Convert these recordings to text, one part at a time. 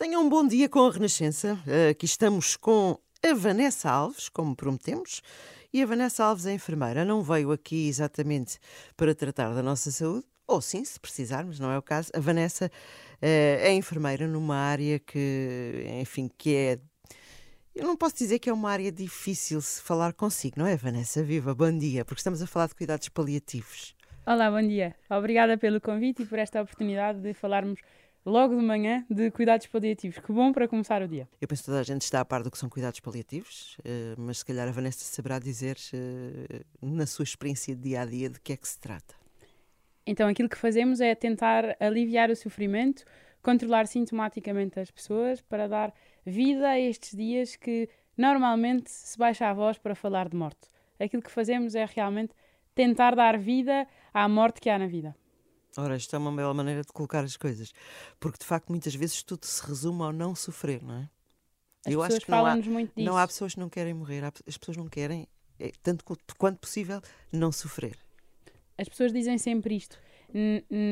Tenham um bom dia com a Renascença. Aqui estamos com a Vanessa Alves, como prometemos. E a Vanessa Alves é enfermeira. Não veio aqui exatamente para tratar da nossa saúde, ou sim, se precisarmos, não é o caso. A Vanessa é, é enfermeira numa área que, enfim, que é. Eu não posso dizer que é uma área difícil se falar consigo, não é, Vanessa? Viva, bom dia, porque estamos a falar de cuidados paliativos. Olá, bom dia. Obrigada pelo convite e por esta oportunidade de falarmos logo de manhã de cuidados paliativos. Que bom para começar o dia. Eu penso que toda a gente está a par do que são cuidados paliativos, mas se calhar a Vanessa saberá dizer, na sua experiência de dia a dia, de que é que se trata. Então, aquilo que fazemos é tentar aliviar o sofrimento, controlar sintomaticamente as pessoas para dar vida a estes dias que normalmente se baixa a voz para falar de morte. Aquilo que fazemos é realmente tentar dar vida à morte que há na vida. Ora, isto é uma bela maneira de colocar as coisas, porque de facto muitas vezes tudo se resume ao não sofrer, não é? As Eu acho que não há, muito disso. não há pessoas que não querem morrer, as pessoas não querem, é, tanto quanto possível, não sofrer. As pessoas dizem sempre isto,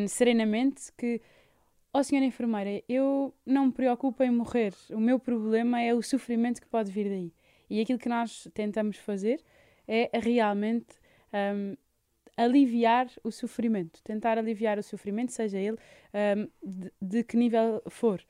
serenamente, que, ó oh, senhora enfermeira, eu não me preocupo em morrer, o meu problema é o sofrimento que pode vir daí. E aquilo que nós tentamos fazer é realmente um, aliviar o sofrimento, tentar aliviar o sofrimento, seja ele um, de, de que nível for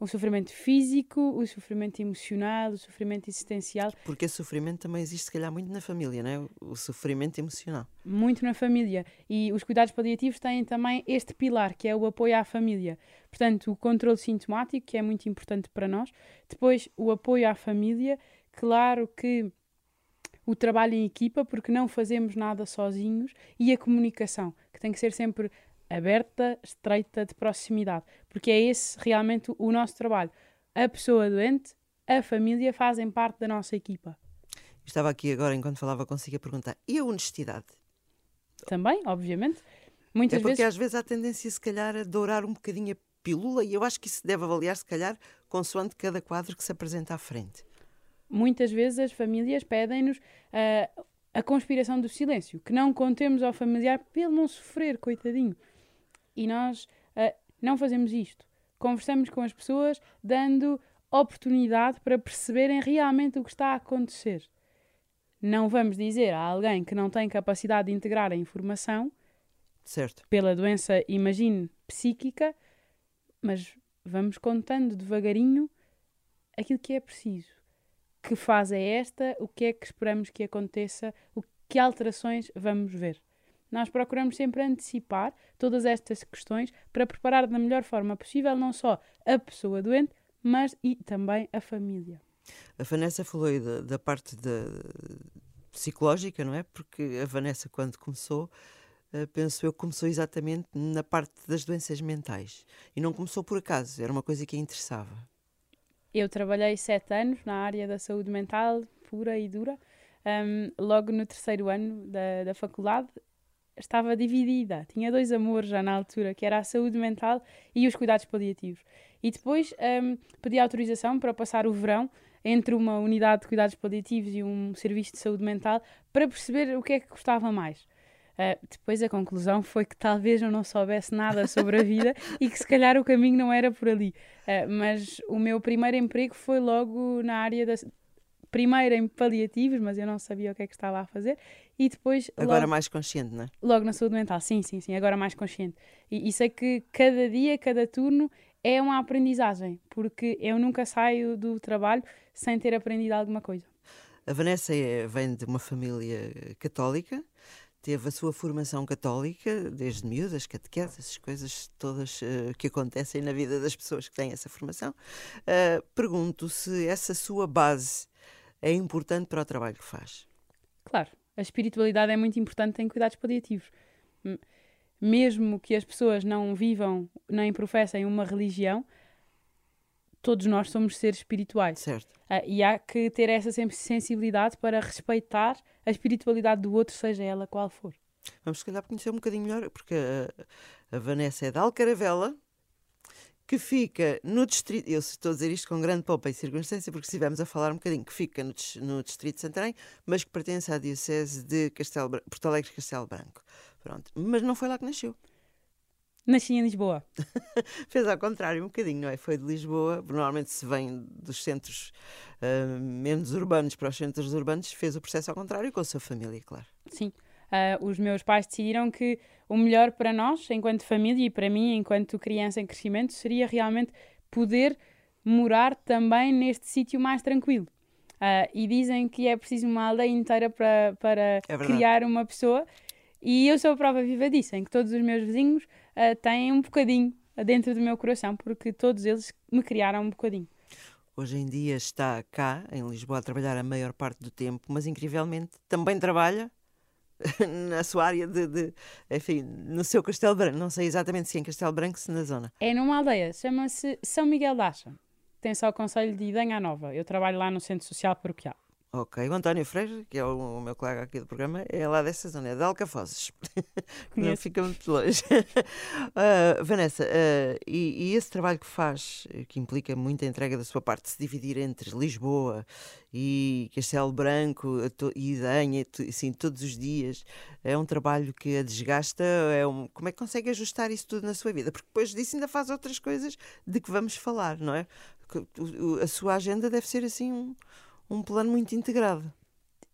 o sofrimento físico, o sofrimento emocional, o sofrimento existencial. Porque esse sofrimento também existe, se calhar, muito na família, não é? O sofrimento emocional. Muito na família. E os cuidados paliativos têm também este pilar, que é o apoio à família. Portanto, o controle sintomático, que é muito importante para nós. Depois, o apoio à família. Claro que o trabalho em equipa, porque não fazemos nada sozinhos. E a comunicação, que tem que ser sempre aberta, estreita, de proximidade, porque é esse realmente o nosso trabalho. A pessoa doente, a família fazem parte da nossa equipa. Estava aqui agora, enquanto falava consigo, a perguntar: e a honestidade? Também, obviamente. Muitas é porque vezes... às vezes há tendência, se calhar, a dourar um bocadinho a pílula, e eu acho que isso deve avaliar, se calhar, consoante cada quadro que se apresenta à frente. Muitas vezes as famílias pedem-nos uh, a conspiração do silêncio, que não contemos ao familiar para ele não sofrer, coitadinho e nós uh, não fazemos isto. Conversamos com as pessoas dando oportunidade para perceberem realmente o que está a acontecer. Não vamos dizer a alguém que não tem capacidade de integrar a informação certo. pela doença, imagine, psíquica, mas vamos contando devagarinho aquilo que é preciso. Que fase é esta? O que é que esperamos que aconteça? O que alterações vamos ver? Nós procuramos sempre antecipar todas estas questões para preparar da melhor forma possível não só a pessoa doente, mas e também a família. A Vanessa falou aí da, da parte da, psicológica, não é? Porque a Vanessa, quando começou, uh, penso eu, começou exatamente na parte das doenças mentais. E não começou por acaso, era uma coisa que a interessava. Eu trabalhei sete anos na área da saúde mental, pura e dura. Um, logo no terceiro ano da, da faculdade, estava dividida. Tinha dois amores já na altura, que era a saúde mental e os cuidados paliativos. E depois um, pedi autorização para passar o verão entre uma unidade de cuidados paliativos e um serviço de saúde mental para perceber o que é que gostava mais. Uh, depois a conclusão foi que talvez eu não soubesse nada sobre a vida e que se calhar o caminho não era por ali. Uh, mas o meu primeiro emprego foi logo na área da, primeiro em paliativos, mas eu não sabia o que é que estava a fazer, e depois. Agora logo, mais consciente, não é? Logo na saúde mental, sim, sim, sim, agora mais consciente. E, e sei que cada dia, cada turno é uma aprendizagem, porque eu nunca saio do trabalho sem ter aprendido alguma coisa. A Vanessa é, vem de uma família católica, teve a sua formação católica desde miúdas, catequeses, essas coisas todas uh, que acontecem na vida das pessoas que têm essa formação. Uh, pergunto se essa sua base é importante para o trabalho que faz. Claro, a espiritualidade é muito importante em cuidados paliativos. Mesmo que as pessoas não vivam nem professem uma religião, todos nós somos seres espirituais. Certo. Uh, e há que ter essa sensibilidade para respeitar a espiritualidade do outro, seja ela qual for. Vamos, se calhar, conhecer um bocadinho melhor, porque a, a Vanessa é de Alcaravela, que fica no distrito, eu estou a dizer isto com grande pompa e circunstância, porque estivemos a falar um bocadinho, que fica no, no distrito de Santarém, mas que pertence à diocese de Castelo, Porto Alegre Castelo Branco. Pronto. Mas não foi lá que nasceu. Nasci em Lisboa. Fez ao contrário um bocadinho, não é? Foi de Lisboa, normalmente se vem dos centros uh, menos urbanos para os centros urbanos, fez o processo ao contrário com a sua família, claro. Sim. Uh, os meus pais decidiram que o melhor para nós, enquanto família, e para mim, enquanto criança em crescimento, seria realmente poder morar também neste sítio mais tranquilo. Uh, e dizem que é preciso uma aldeia inteira para, para É criar uma pessoa. E eu sou a prova viva disso, em que todos os meus vizinhos uh, têm um bocadinho dentro do meu coração, porque todos eles me criaram um bocadinho. Hoje em dia está cá, em Lisboa, a trabalhar a maior parte do tempo, mas incrivelmente também trabalha na sua área de, de- enfim, no seu Castelo Branco. Não sei exatamente se é em Castelo Branco, se na zona. É numa aldeia, chama-se São Miguel da Acha. Tem só o Conselho de Idanha Nova. Eu trabalho lá no Centro Social Paroquial. Ok, o António Freire, que é o, o meu colega aqui do programa, é lá dessa zona, é de Alcafozes. Não fica muito longe. Ah, Vanessa, ah, e, e esse trabalho que faz, que implica muita entrega da sua parte, se dividir entre Lisboa e Castelo Branco e Idanha, assim, todos os dias, é um trabalho que a desgasta? É um, como é que consegue ajustar isso tudo na sua vida? Porque depois disso ainda faz outras coisas de que vamos falar, não é? A sua agenda deve ser assim um, um plano muito integrado.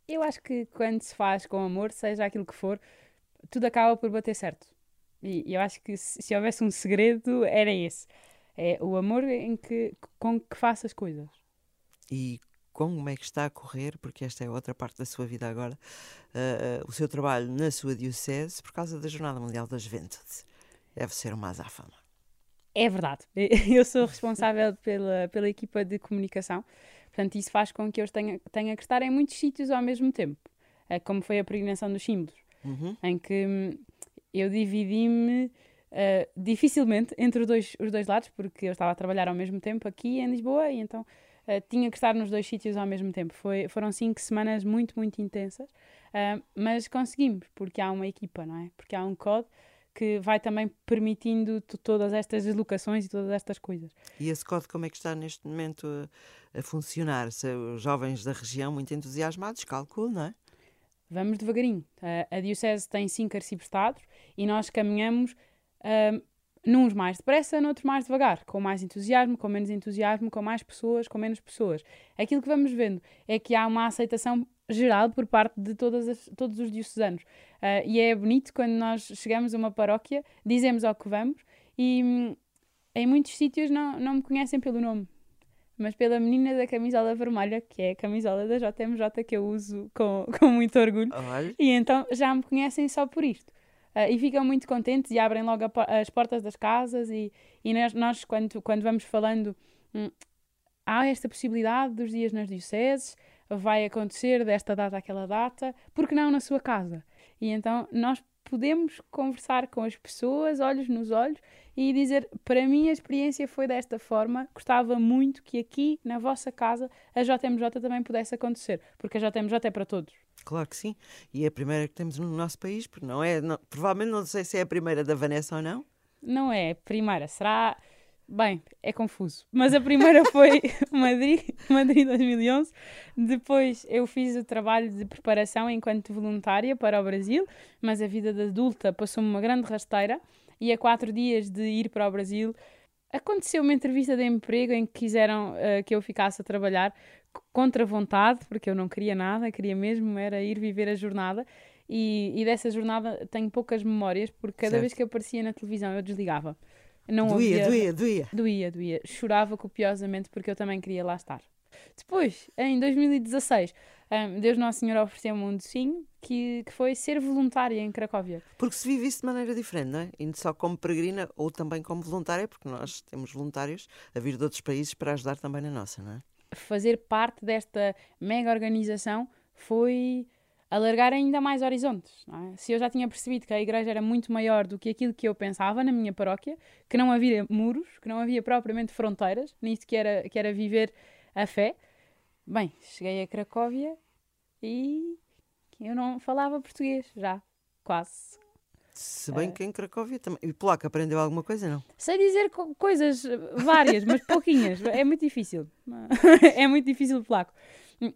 Eu acho que quando se faz com amor, seja aquilo que for, tudo acaba por bater certo. E eu acho que se, se houvesse um segredo, era esse. É o amor em que, com que faço as coisas. e como é que está a correr, porque esta é outra parte da sua vida agora, ah, o seu trabalho na sua diocese por causa da Jornada Mundial da Juventude. Deve ser uma azáfama. É verdade. Eu sou responsável pela, pela equipa de comunicação, portanto, isso faz com que eu tenha, tenha que estar em muitos sítios ao mesmo tempo, É como foi a peregrinação dos símbolos, Uhum. em que hum, eu dividi-me eh, dificilmente entre os dois, os dois lados, porque eu estava a trabalhar ao mesmo tempo aqui em Lisboa e então eh, tinha que estar nos dois sítios ao mesmo tempo. Foi, foram cinco semanas muito, muito intensas, ah, mas conseguimos, porque há uma equipa, não é? Porque há um código que vai também permitindo to- todas estas deslocações e todas estas coisas. E esse código como é que está neste momento a, a funcionar? Se os jovens da região muito entusiasmados, calculo, não é? Vamos devagarinho. A- a Diocese tem cinco arciprestados e nós caminhamos ahm, nuns mais depressa, noutros mais devagar, com mais entusiasmo, com menos entusiasmo, com mais pessoas, com menos pessoas. Aquilo que vamos vendo é que há uma aceitação geral por parte de as- todos os diocesanos. Ah, e é bonito quando nós chegamos a uma paróquia, dizemos ao que vamos e em muitos sítios não, não me conhecem pelo nome. Mas pela menina da camisola vermelha, que é a camisola da JMJ que eu uso com, com muito orgulho. Olha, E então já me conhecem só por isto. Ah, e ficam muito contentes e abrem logo a as portas das casas e, e nós, nós, quando, quando vamos falando hum, há esta possibilidade dos dias nas dioceses, vai acontecer desta data àquela data, porque não na sua casa? E então nós podemos conversar com as pessoas, olhos nos olhos, e dizer, para mim a experiência foi desta forma, gostava muito que aqui, na vossa casa, a JMJ também pudesse acontecer, porque a JMJ é para todos. claro que sim. E é a primeira que temos no nosso país, porque não é, não- provavelmente não sei se é a primeira da Vanessa ou não. Não é a primeira, será. Bem, é confuso. Mas a primeira foi Madrid, Madrid 2011. Depois eu fiz o trabalho de preparação enquanto voluntária para o Brasil, mas a vida de adulta passou-me uma grande rasteira. E a quatro dias de ir para o Brasil, aconteceu uma entrevista de emprego em que quiseram eh, que eu ficasse a trabalhar contra vontade, porque eu não queria nada, queria mesmo era ir viver a jornada. E, e dessa jornada tenho poucas memórias, porque cada Certo. vez que aparecia na televisão eu desligava. Não doía, doía, doía. Doía, doía. Chorava copiosamente porque eu também queria lá estar. Depois, em 2016, hum, Deus Nosso Senhor ofereceu-me um docinho que, que foi ser voluntária em Cracóvia. Porque se vive isso de maneira diferente, não é? Indo só como peregrina ou também como voluntária, porque nós temos voluntários a vir de outros países para ajudar também na nossa, não é? Fazer parte desta mega organização foi alargar ainda mais horizontes. é? Se eu já tinha percebido que a igreja era muito maior do que aquilo que eu pensava na minha paróquia, que não havia muros, que não havia propriamente fronteiras, nisto que era, que era viver a fé, bem, cheguei a Cracóvia e eu não falava português já, quase. Se bem É. que em Cracóvia também. E polaco aprendeu alguma coisa, não? Sei dizer co- coisas eh, várias, mas pouquinhas. É muito difícil. é muito difícil polaco.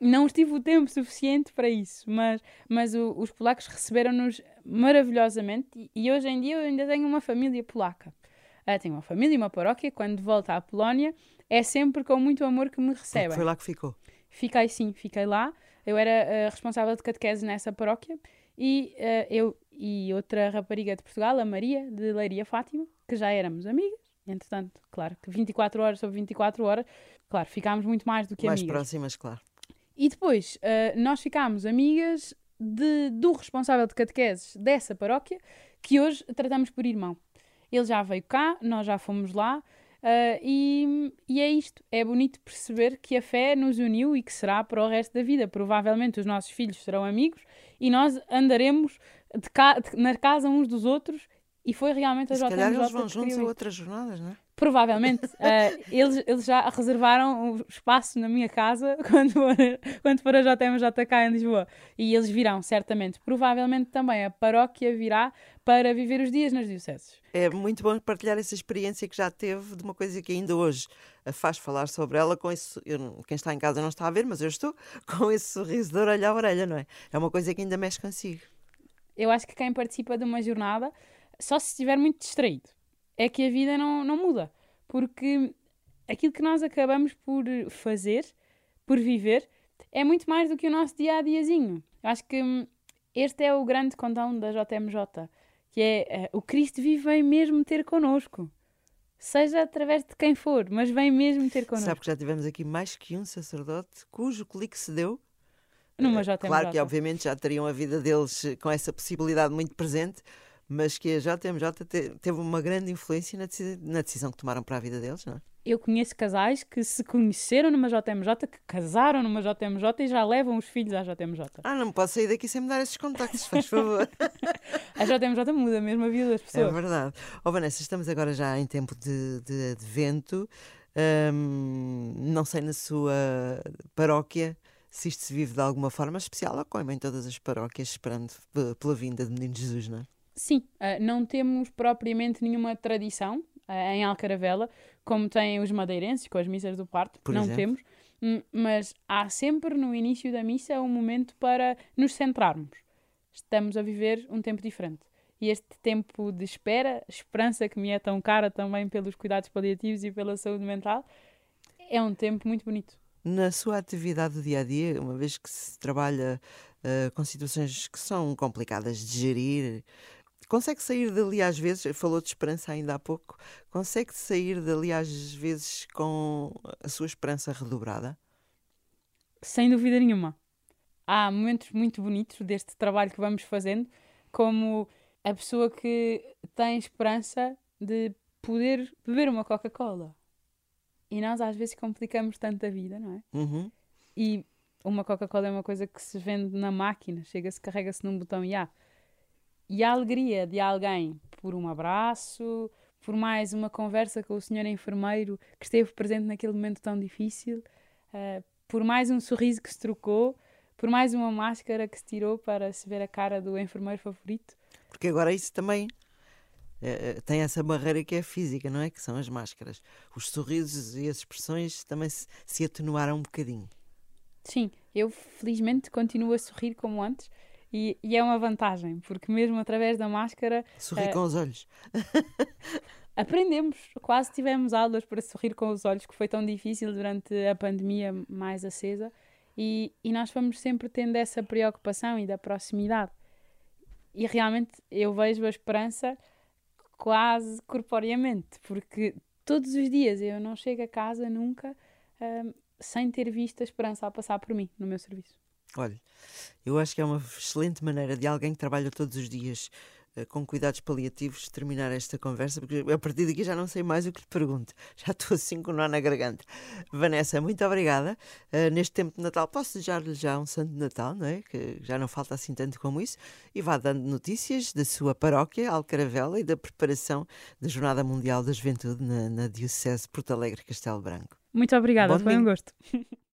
Não tive o tempo suficiente para isso, mas, mas o, os polacos receberam-nos maravilhosamente e, e, hoje em dia eu ainda tenho uma família polaca. Uh, tenho uma família e uma paróquia. Quando volto à Polónia, é sempre com muito amor que me recebem. Foi lá que ficou? Fiquei sim, fiquei lá. Eu era uh, responsável de catequese nessa paróquia e uh, eu e outra rapariga de Portugal, a Maria, de Leiria Fátima, que já éramos amigas. Entretanto, claro, que 24 horas sobre 24 horas, claro, ficámos muito mais do que mais amigas. Mais próximas, claro. E depois, uh, nós ficámos amigas de, do responsável de catequeses dessa paróquia, que hoje tratamos por irmão. Ele já veio cá, nós já fomos lá, uh, e, e é isto. É bonito perceber que a fé nos uniu e que será para o resto da vida. Provavelmente os nossos filhos serão amigos e nós andaremos de ca de, na casa uns dos outros. E foi realmente a. Se calhar eles vão juntos a outras jornadas, não é? Provavelmente. Uh, eles, eles já reservaram o espaço na minha casa quando for, quando for a JMJ cá em Lisboa. E eles virão, certamente. Provavelmente também a paróquia virá para viver os dias nas dioceses. É muito bom partilhar essa experiência que já teve de uma coisa que ainda hoje a faz falar sobre ela com esse. Eu, quem está em casa não está a ver, mas eu estou com esse sorriso de orelha a orelha, não é? É uma coisa que ainda mexe consigo. Eu acho que quem participa de uma jornada, só se estiver muito distraído é que a vida não, não muda. Porque aquilo que nós acabamos por fazer, por viver, é muito mais do que o nosso dia a diazinho. Eu acho que hum, este é o grande condão da JMJ, que é uh, o Cristo vive vem mesmo ter connosco. Seja através de quem for, mas vem mesmo ter connosco. Sabe que já tivemos aqui mais que um sacerdote cujo clique se deu numa JMJ. Claro que, obviamente, já teriam a vida deles com essa possibilidade muito presente, mas que a JMJ teve uma grande influência na, decisão que tomaram para a vida deles, não é? Eu conheço casais que se conheceram numa JMJ, que casaram numa JMJ e já levam os filhos à JMJ. Ah, não posso sair daqui sem me dar esses contactos, faz favor. a JMJ muda mesmo a vida das pessoas. É verdade. Oh, Vanessa, estamos agora já em tempo de, de advento. Um, não sei na sua paróquia se isto se vive de alguma forma especial ou como em todas as paróquias, esperando pela vinda de Menino Jesus, não é? Sim, uh, não temos propriamente nenhuma tradição uh, em Alcaravela, como têm os madeirenses com as missas do parto, Por não exemplo? temos, hum, mas há sempre no início da missa um momento para nos centrarmos. Estamos a viver um tempo diferente. E este tempo de espera, esperança que me é tão cara também pelos cuidados paliativos e pela saúde mental, é um tempo muito bonito. Na sua atividade do dia a dia, uma vez que se trabalha uh, com situações que são complicadas de gerir, Consegue sair dali às vezes, falou de esperança ainda há pouco, consegue sair dali às vezes com a sua esperança redobrada? Sem dúvida nenhuma. Há momentos muito bonitos deste trabalho que vamos fazendo, como a pessoa que tem esperança de poder beber uma Coca-Cola. E nós às vezes complicamos tanto a vida, não é? Uhum. E uma Coca-Cola é uma coisa que se vende na máquina, chega-se, carrega-se num botão e há. E a alegria de alguém por um abraço, por mais uma conversa com o senhor enfermeiro que esteve presente naquele momento tão difícil, uh, por mais um sorriso que se trocou, por mais uma máscara que se tirou para se ver a cara do enfermeiro favorito. Porque agora isso também é, tem essa barreira que é física, não é? Que são as máscaras. Os sorrisos e as expressões também se, se atenuaram um bocadinho. Sim, eu felizmente continuo a sorrir como antes e, e, é uma vantagem, porque mesmo através da máscara. Sorrir uh, com os olhos. aprendemos, quase tivemos aulas para sorrir com os olhos, que foi tão difícil durante a pandemia mais acesa, e, e nós fomos sempre tendo essa preocupação e da proximidade. E realmente eu vejo a esperança quase corporeamente, porque todos os dias eu não chego a casa nunca uh, sem ter visto a esperança a passar por mim no meu serviço. Olha, eu acho que é uma excelente maneira de alguém que trabalha todos os dias uh, com cuidados paliativos terminar esta conversa, porque a partir daqui já não sei mais o que lhe pergunto. Já estou assim com o nó na garganta. Vanessa, muito obrigada. Uh, neste tempo de Natal, posso desejar-lhe já um Santo Natal, não é? Que já não falta assim tanto como isso. E vá dando notícias da sua paróquia, Alcaravela, e da preparação da Jornada Mundial da Juventude na, na Diocese Porto Alegre Castelo Branco. Muito obrigada, Bom foi domingo. um gosto.